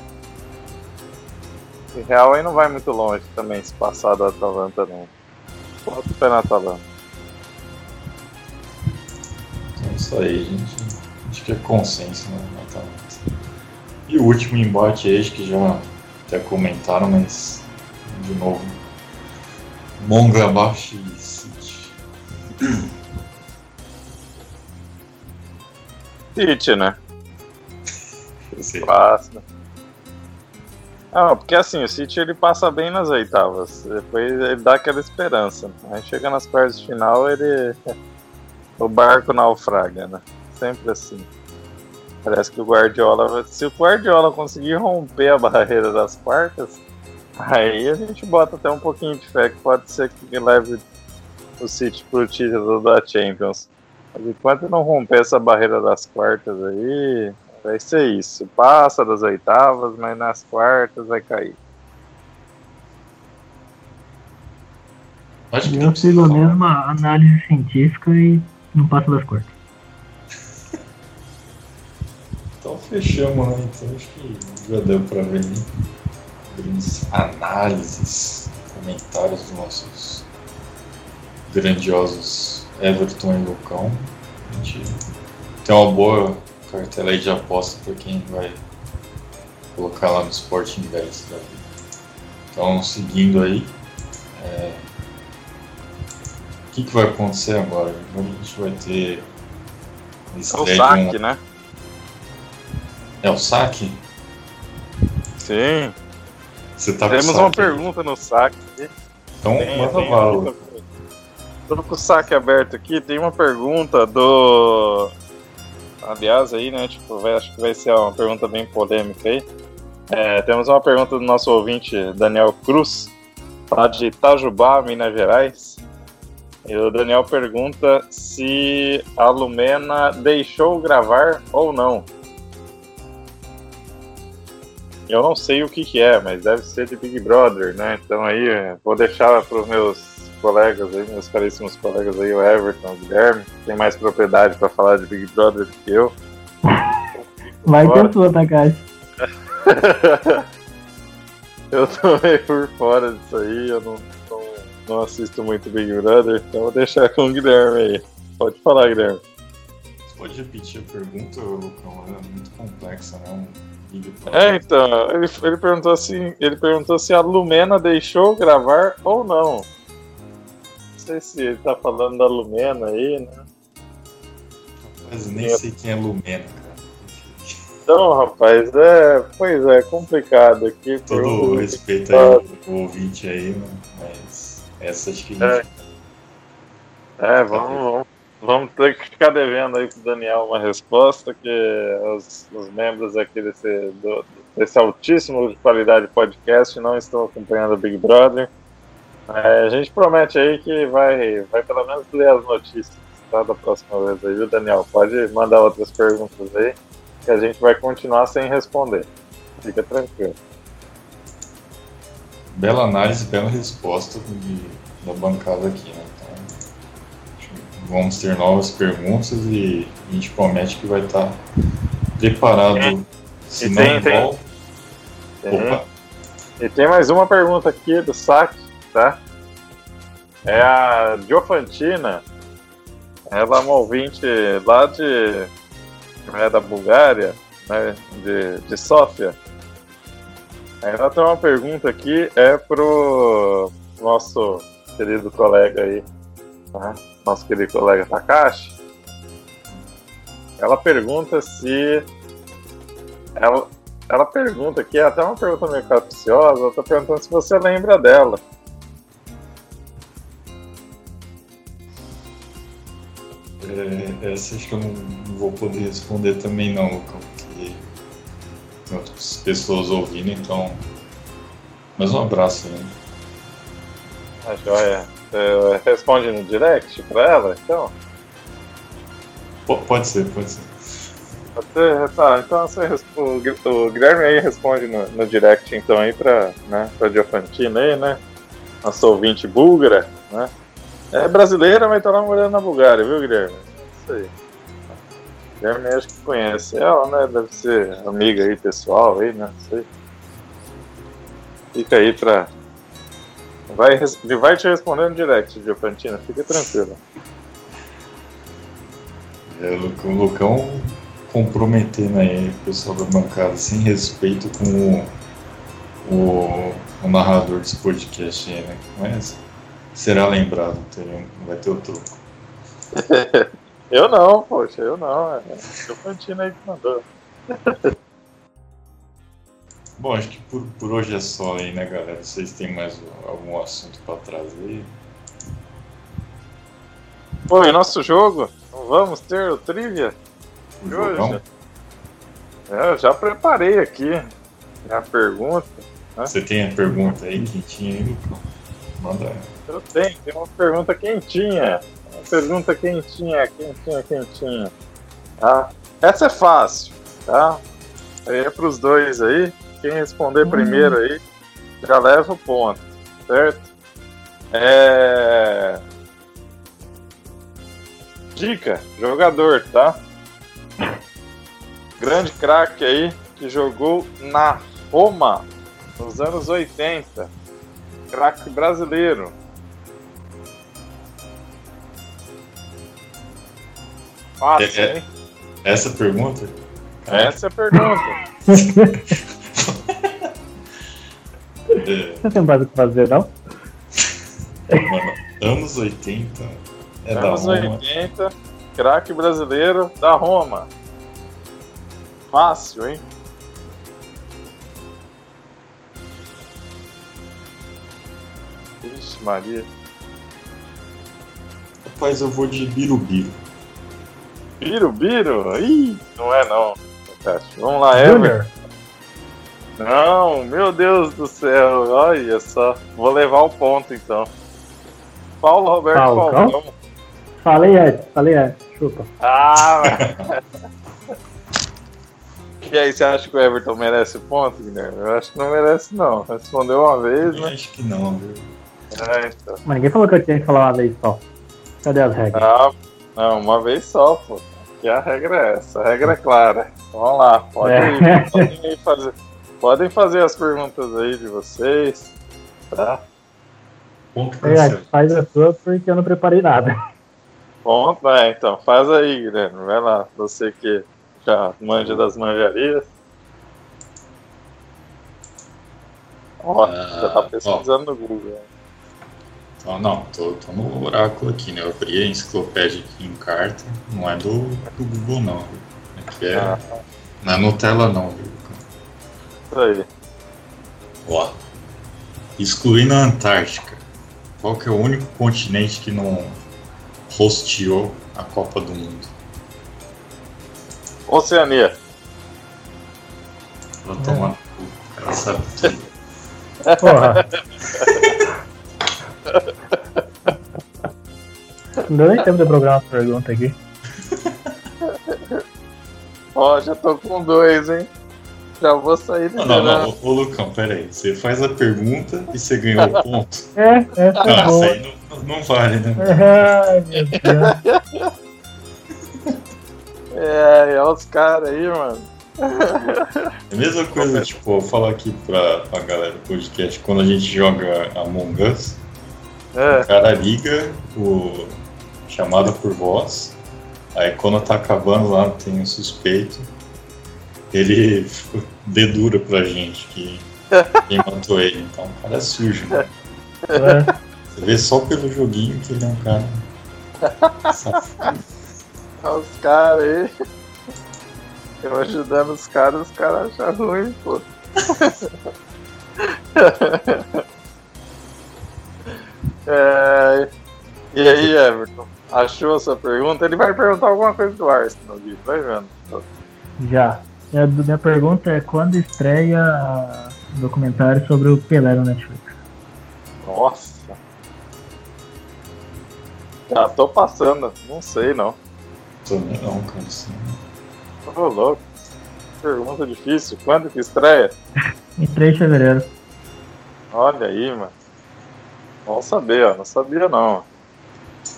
Esse Real aí não vai muito longe também se passar da Atalanta não. Bota o pé na Atalanta. Então é isso aí, gente. Acho que é consenso, né? na Atalanta. E o último embate aí, que já até comentaram, mas de novo. Mongabashi e City. City, né? Passa. Ah, porque assim, o City ele passa bem nas oitavas. Depois ele dá aquela esperança. Aí chega nas quartas de final, ele. O barco naufraga, né? Sempre assim. Parece que o Guardiola. Se o Guardiola conseguir romper a barreira das quartas, aí a gente bota até um pouquinho de fé que pode ser que leve o City pro título da Champions. enquanto não romper essa barreira das quartas aí, vai ser isso. Passa das oitavas, mas nas quartas vai cair. Acho que eu sigo a mesma análise científica e não passa das quartas. então fechamos, né? Então acho que já deu para ver grandes análises, comentários dos nossos grandiosos Everton e Lucão. A gente tem uma boa cartela aí de aposta para quem vai colocar lá no Sporting Invest da vida. Então, seguindo aí, é... o que, que vai acontecer agora? Agora a gente vai ter. É o saque, um... né? É o saque? Sim. Você tá Temos uma pergunta no saque. Então, tem, manda bala. Tô com o saque aberto aqui, tem uma pergunta do. Aliás, aí, né? Tipo, vai, acho que vai ser uma pergunta bem polêmica aí. É, temos uma pergunta do nosso ouvinte, Daniel Cruz, lá de Itajubá, Minas Gerais. E o Daniel pergunta se a Lumena deixou gravar ou não. Eu não sei o que, que é, mas deve ser de Big Brother, né? Então aí vou deixar para os meus colegas aí, meus caríssimos colegas aí, o Everton, o Guilherme, tem mais propriedade para falar de Big Brother do que eu. Vai ter sua, Takashi. eu tô meio por fora disso aí, eu não, não, não, assisto muito Big Brother, então vou deixar com o Guilherme aí. Pode falar, Guilherme. Você pode repetir a pergunta, Lucão? É muito complexa, né? É, então, ele, ele perguntou assim, ele perguntou se a Lumena deixou gravar ou não. Não sei se ele tá falando da Lumena aí, né? Mas nem sei quem é Lumena, cara. Então, rapaz, é. Pois é, complicado aqui. Todo o respeito aí ao ouvinte aí, né? Mas essa acho que. É, é vamos, vamos Vamos ter que ficar devendo aí pro Daniel uma resposta, que os, os membros aqui desse, do, desse altíssimo de qualidade podcast não estão acompanhando o Big Brother. É, a gente promete aí que vai, vai pelo menos ler as notícias tá, da próxima vez aí, viu, Daniel? Pode mandar outras perguntas aí, que a gente vai continuar sem responder. Fica tranquilo. Bela análise, bela resposta da bancada aqui, né? Vamos ter novas perguntas e a gente promete que vai estar preparado. É. Se e não tem, tem. Opa. E tem mais uma pergunta aqui do saque, tá? É a Diofantina. Ela é uma ouvinte lá de. É da Bulgária, né? De, de Sófia. Ela tem uma pergunta aqui, é pro nosso querido colega aí, tá? Nosso querido colega Takashi, ela pergunta se. Ela, ela pergunta aqui, é até uma pergunta meio capciosa, ela está perguntando se você lembra dela. É, essa acho que eu não vou poder responder também não, Lucão, porque tem outras pessoas ouvindo, então. Mas um abraço aí. A joia. Você responde no direct pra ela, então? P pode ser, pode ser. Pode ser? Tá, então você, o, o Guilherme aí responde no, no direct então aí pra, né, pra Diofantina aí, né? Nossa ouvinte búlgara, né? É brasileira, mas tá lá morando na Bulgária, viu, Guilherme? Isso aí. Guilherme acho que conhece ela, né? Deve ser amiga aí, pessoal aí, né? Não sei. Fica aí pra, Vai, vai te responder no direct, Diopantina, fica tranquilo. É, o Lucão comprometendo aí o pessoal da bancada sem respeito com o, o, o narrador desse podcast aí, né? Mas será lembrado, vai ter o troco. eu não, poxa, eu não. É o Diopantina aí que mandou. Bom, acho que por, por hoje é só aí, né, galera? Vocês têm mais algum assunto para trazer? E nosso jogo? Vamos ter o trivia? O de hoje? É, eu já preparei aqui a pergunta. Né? Você tem a pergunta aí quentinha aí, Lucão? Manda. Eu tenho, tem uma pergunta quentinha. pergunta quentinha, quentinha, quentinha. Tá? Essa é fácil, tá? Aí é pros dois aí. Quem responder primeiro aí já leva o ponto, certo? É. Dica, jogador, tá? Grande craque aí que jogou na Roma nos anos 80. Craque brasileiro. Fácil, É, é. hein? Essa pergunta? Essa é a pergunta. É, Você tem mais o que fazer, não? mano, anos 80. É da anos Roma. 80, craque brasileiro da Roma. Fácil, hein? Ixi, Maria. Rapaz, eu vou de Birubiru. Biro, Biro? Ih, não é não. Vamos lá, Ever. Não, meu Deus do céu. Olha só. Vou levar o ponto então. Paulo Roberto Falcão? Falcão. Falei antes, falei antes. Chupa. Ah, mas- E aí, você acha que o Everton merece o ponto, Guilherme? Eu acho que não merece, não. Respondeu uma vez, Eu né? acho que não, viu? É, então. Mas ninguém falou que eu tinha que falar uma vez só. Cadê as regras? Ah, não, uma vez só, pô. Que a regra é essa. A regra é clara. Vamos lá, podem, É. ir, podem ir fazer. Podem fazer as perguntas aí de vocês. Tá? É, faz a sua porque eu não preparei nada. Bom, vai, então. Faz aí, Guilherme. Vai lá. Você que já manja das manjarias. Ó, Ah, já tá pesquisando no Google. Então, não, tô, tô no oráculo aqui, né? Eu abri a enciclopédia aqui em carta. Não é do, do Google, não. Viu? Aqui é, Ah, não é Nutella, não, viu? Isso aí. Ó. Excluindo a Antártica, qual que é o único continente que não hosteou a Copa do Mundo? Oceania. Vou tomar no cu, o cara sabe tudo. Porra. Não deu nem tempo de programar essa pergunta aqui. Ó, já tô com dois, hein? Já vou sair Não, não, liderando. não. Ô, Lucão, pera aí. Você faz a pergunta e você ganhou o ponto. É, essa Não, é essa boa. aí não, não vale, né? Ai, meu Deus. É, é os caras aí, mano. É a mesma coisa, tipo, eu falo aqui pra, pra galera do podcast, quando a gente joga Among Us, É, o cara liga o chamada por voz, aí quando tá acabando lá, tem um suspeito, ele dedura pra gente que quem matou ele. Então o cara é sujo, né? É. Você vê só pelo joguinho que ele é um cara safado. é os caras aí. Eu ajudando os caras, os caras acham ruim, pô. É, e aí, Everton? Achou essa pergunta? Ele vai perguntar alguma coisa do Arsenal, Gui. Vai vendo. Já. Minha, minha pergunta é quando estreia a- o documentário sobre o Pelé no Netflix? Nossa. Já tô passando. Não sei, não. Também não, cara. Assim, Ô, louco. Pergunta difícil. Quando que estreia? Em 3 de fevereiro. Olha aí, mano. Bom saber, ó. Não sabia, não.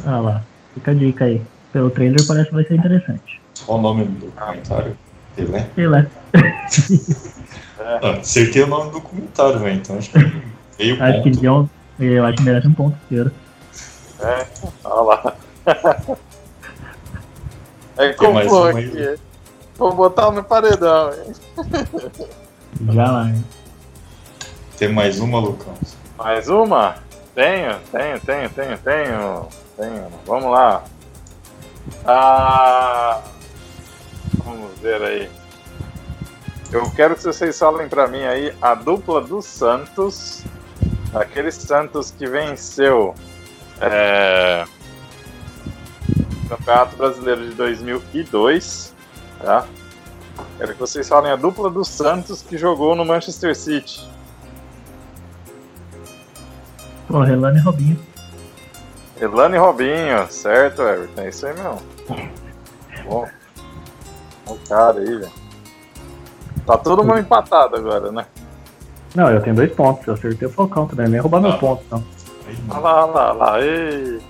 Olha lá. Fica a dica aí. Pelo trailer parece que vai ser interessante. qual o nome do documentário? Pelé? Pelé. Ah, acertei o nome do documentário, velho. Então acho que meio Acho que ponto. deu um- eu acho que merece um ponto inteiro. É, olha lá. É como uma aí? aqui. Vou botar no paredão, hein? Já lá, hein? Tem mais uma, Lucão? Mais uma? Tenho, tenho, tenho, tenho, tenho. Tenho. Vamos lá. Ah, vamos ver aí. Eu quero que vocês falem pra mim aí a dupla do Santos. Aquele Santos que venceu é, o Campeonato Brasileiro de 2002. Tá? Quero que vocês falem a dupla do Santos que jogou no Manchester City. Pô, Relano e Robinho. Elane Robinho, certo, Everton? É isso aí mesmo. Bom. O cara aí, velho. Tá todo mundo empatado agora, né? Não, eu tenho dois pontos. Eu acertei o Falcão também. Nem roubar meu Ah. ponto, não. Aí, Olha lá, olha lá, olha lá. Ei.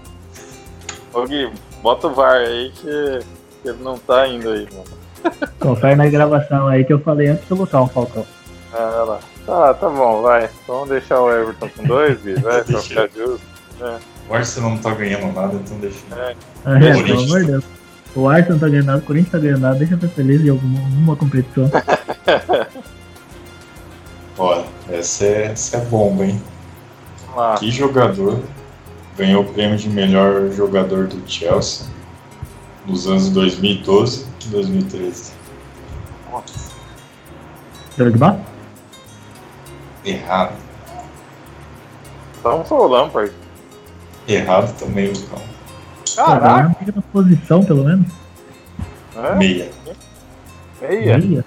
Ô Gui, bota o VAR aí que, que ele não tá indo aí, mano. Confere na gravação aí que eu falei antes de eu botar um Falcão. Ah, olha lá. Tá, tá bom, vai. Vamos deixar o Everton com dois, Gui, vai, pra ficar justo. O Arsenal não tá ganhando nada, então deixa. É. Ah, é, pelo amor de Deus. O Arsenal tá ganhando nada, o Corinthians tá ganhando nada, deixa eu ser feliz em alguma, alguma competição. Olha, essa é, essa é bomba, hein? Vamos lá. Que jogador ganhou o prêmio de melhor jogador do Chelsea nos anos 2012 e 2013? Drogba? Errado. Então foi o Lampard. Errado também, Lucão. Caraca, Fica na posição, pelo menos. é? Meia. Meia? Meia.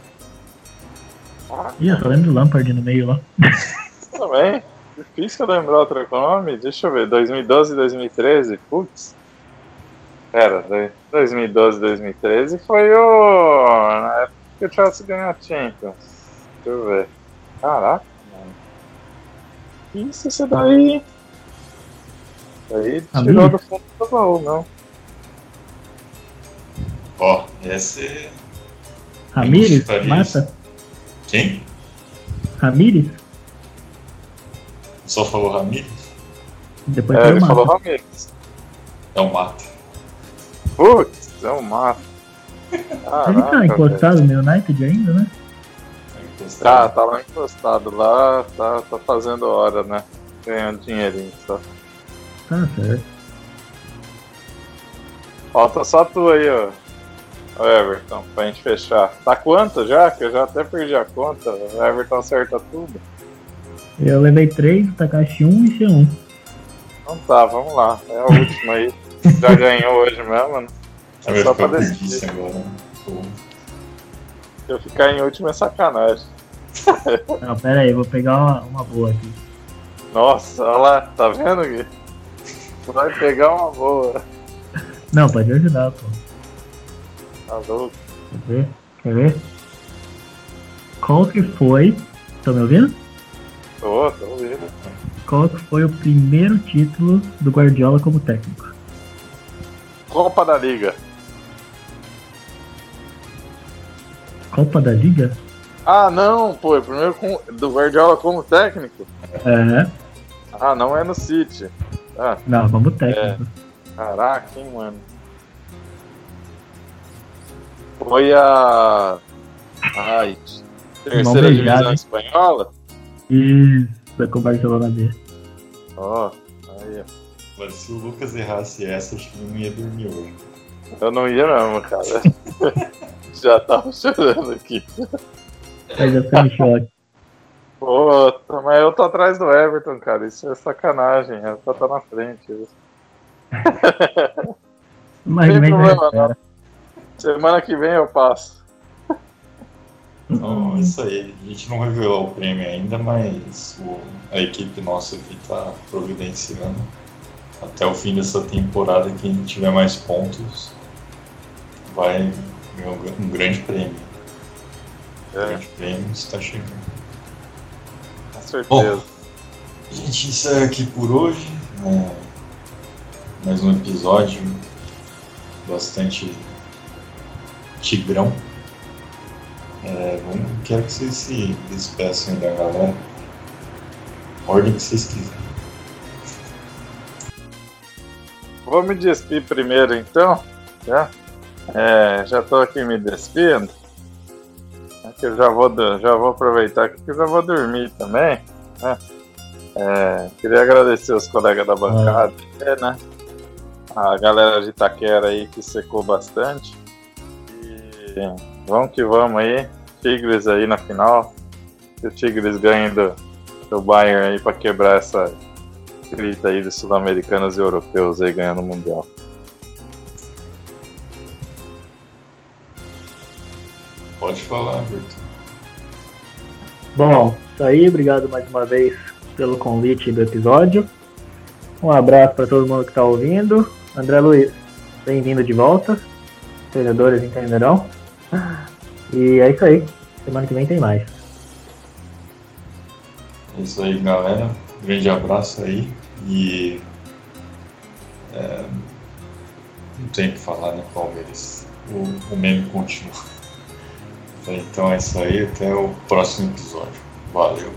Ih, eu só lembro do Lampard no meio lá. Também. Difícil lembrar outro nome. Deixa eu ver. 2012 e 2013. Putz. Pera, dois- 2012 e 2013 foi o. Na época que o Chelsea ganhou a Champions. Deixa eu ver. Caraca, mano. Que Isso, esse daí. Aí tirou do fundo do baú, não. Ó, essa é. Chutaria Mata? Quem? Ramires? Só falou Ramírez? Depois É, tem ele o Mata. falou Ramirez. É o Mata. Putz, é um mato. Ele tá velho. encostado no United ainda, né? Encostado. Tá, tá lá encostado lá, tá, tá fazendo hora, né? Ganhando dinheirinho só. Tá certo. Falta só tu aí, ó. Everton, pra gente fechar. Tá quanto já? Que eu já até perdi a conta. O Everton acerta tudo. Eu levei três, o Takashi um e C1. Então tá, vamos lá. É a última aí. Já ganhou hoje mesmo, né? É só pra decidir. agora. né? Eu ficar em último é sacanagem. Não, pera aí, vou pegar uma, uma boa aqui. Nossa, olha lá, tá vendo, Gui? Vai pegar uma boa. Não, pode ajudar, pô. Tá louco. Quer ver? Quer ver? Qual que foi. Estão me ouvindo? Tô, tô ouvindo. Qual que foi o primeiro título do Guardiola como técnico? Copa da Liga. Copa da Liga? Ah, não, pô, é primeiro com, do Guardiola como técnico. É. Ah, não é no City. Ah, Não, como técnico. caraca, hein, mano. Foi a. Ai, terceira beijada, divisão hein? espanhola? Isso, com o Barcelona B. Ó, aí, ó. Mas se o Lucas errasse essa, acho que ele não ia dormir hoje. Eu não ia mesmo, cara. Já tava chorando aqui. Mas já foi um choque. Pô, mas eu tô atrás do Everton, cara. Isso é sacanagem. É pra estar na frente. Mas Sem problema, cara. Semana que vem eu passo. Então, é isso aí. A gente não revelou o prêmio ainda, mas o- a equipe nossa aqui tá providenciando. Até o fim dessa temporada, quem tiver mais pontos vai ganhar um- grande prêmio. O É, grande prêmio está chegando. Com certeza. A gente encerra aqui por hoje. né? Mais um episódio bastante tigrão. É, vamos, quero que vocês se despeçam da galera. Ordem que vocês quiserem. Vou me despedir primeiro, então. Já, é, já tô aqui me despindo. É que eu já vou, já vou aproveitar aqui que eu já vou dormir também. Né? É, queria agradecer os colegas da bancada, né? A galera de Itaquera aí que secou bastante. E vamos que vamos aí. Tigres aí na final. O Tigres ganhe do, do Bayern aí pra quebrar essa grita aí dos sul-americanos e europeus aí ganhando o Mundial. Pode falar, Berto. Bom, isso aí. Obrigado mais uma vez pelo convite do episódio. Um abraço para todo mundo que está ouvindo. André Luiz, bem-vindo de volta. Treinadores entenderão. E é isso aí. Semana que vem tem mais. É isso aí, galera. Um grande abraço aí. E. É, não tem o que falar, né, Palmeiras? O, o meme continua. Então é isso aí. Até o próximo episódio. Valeu.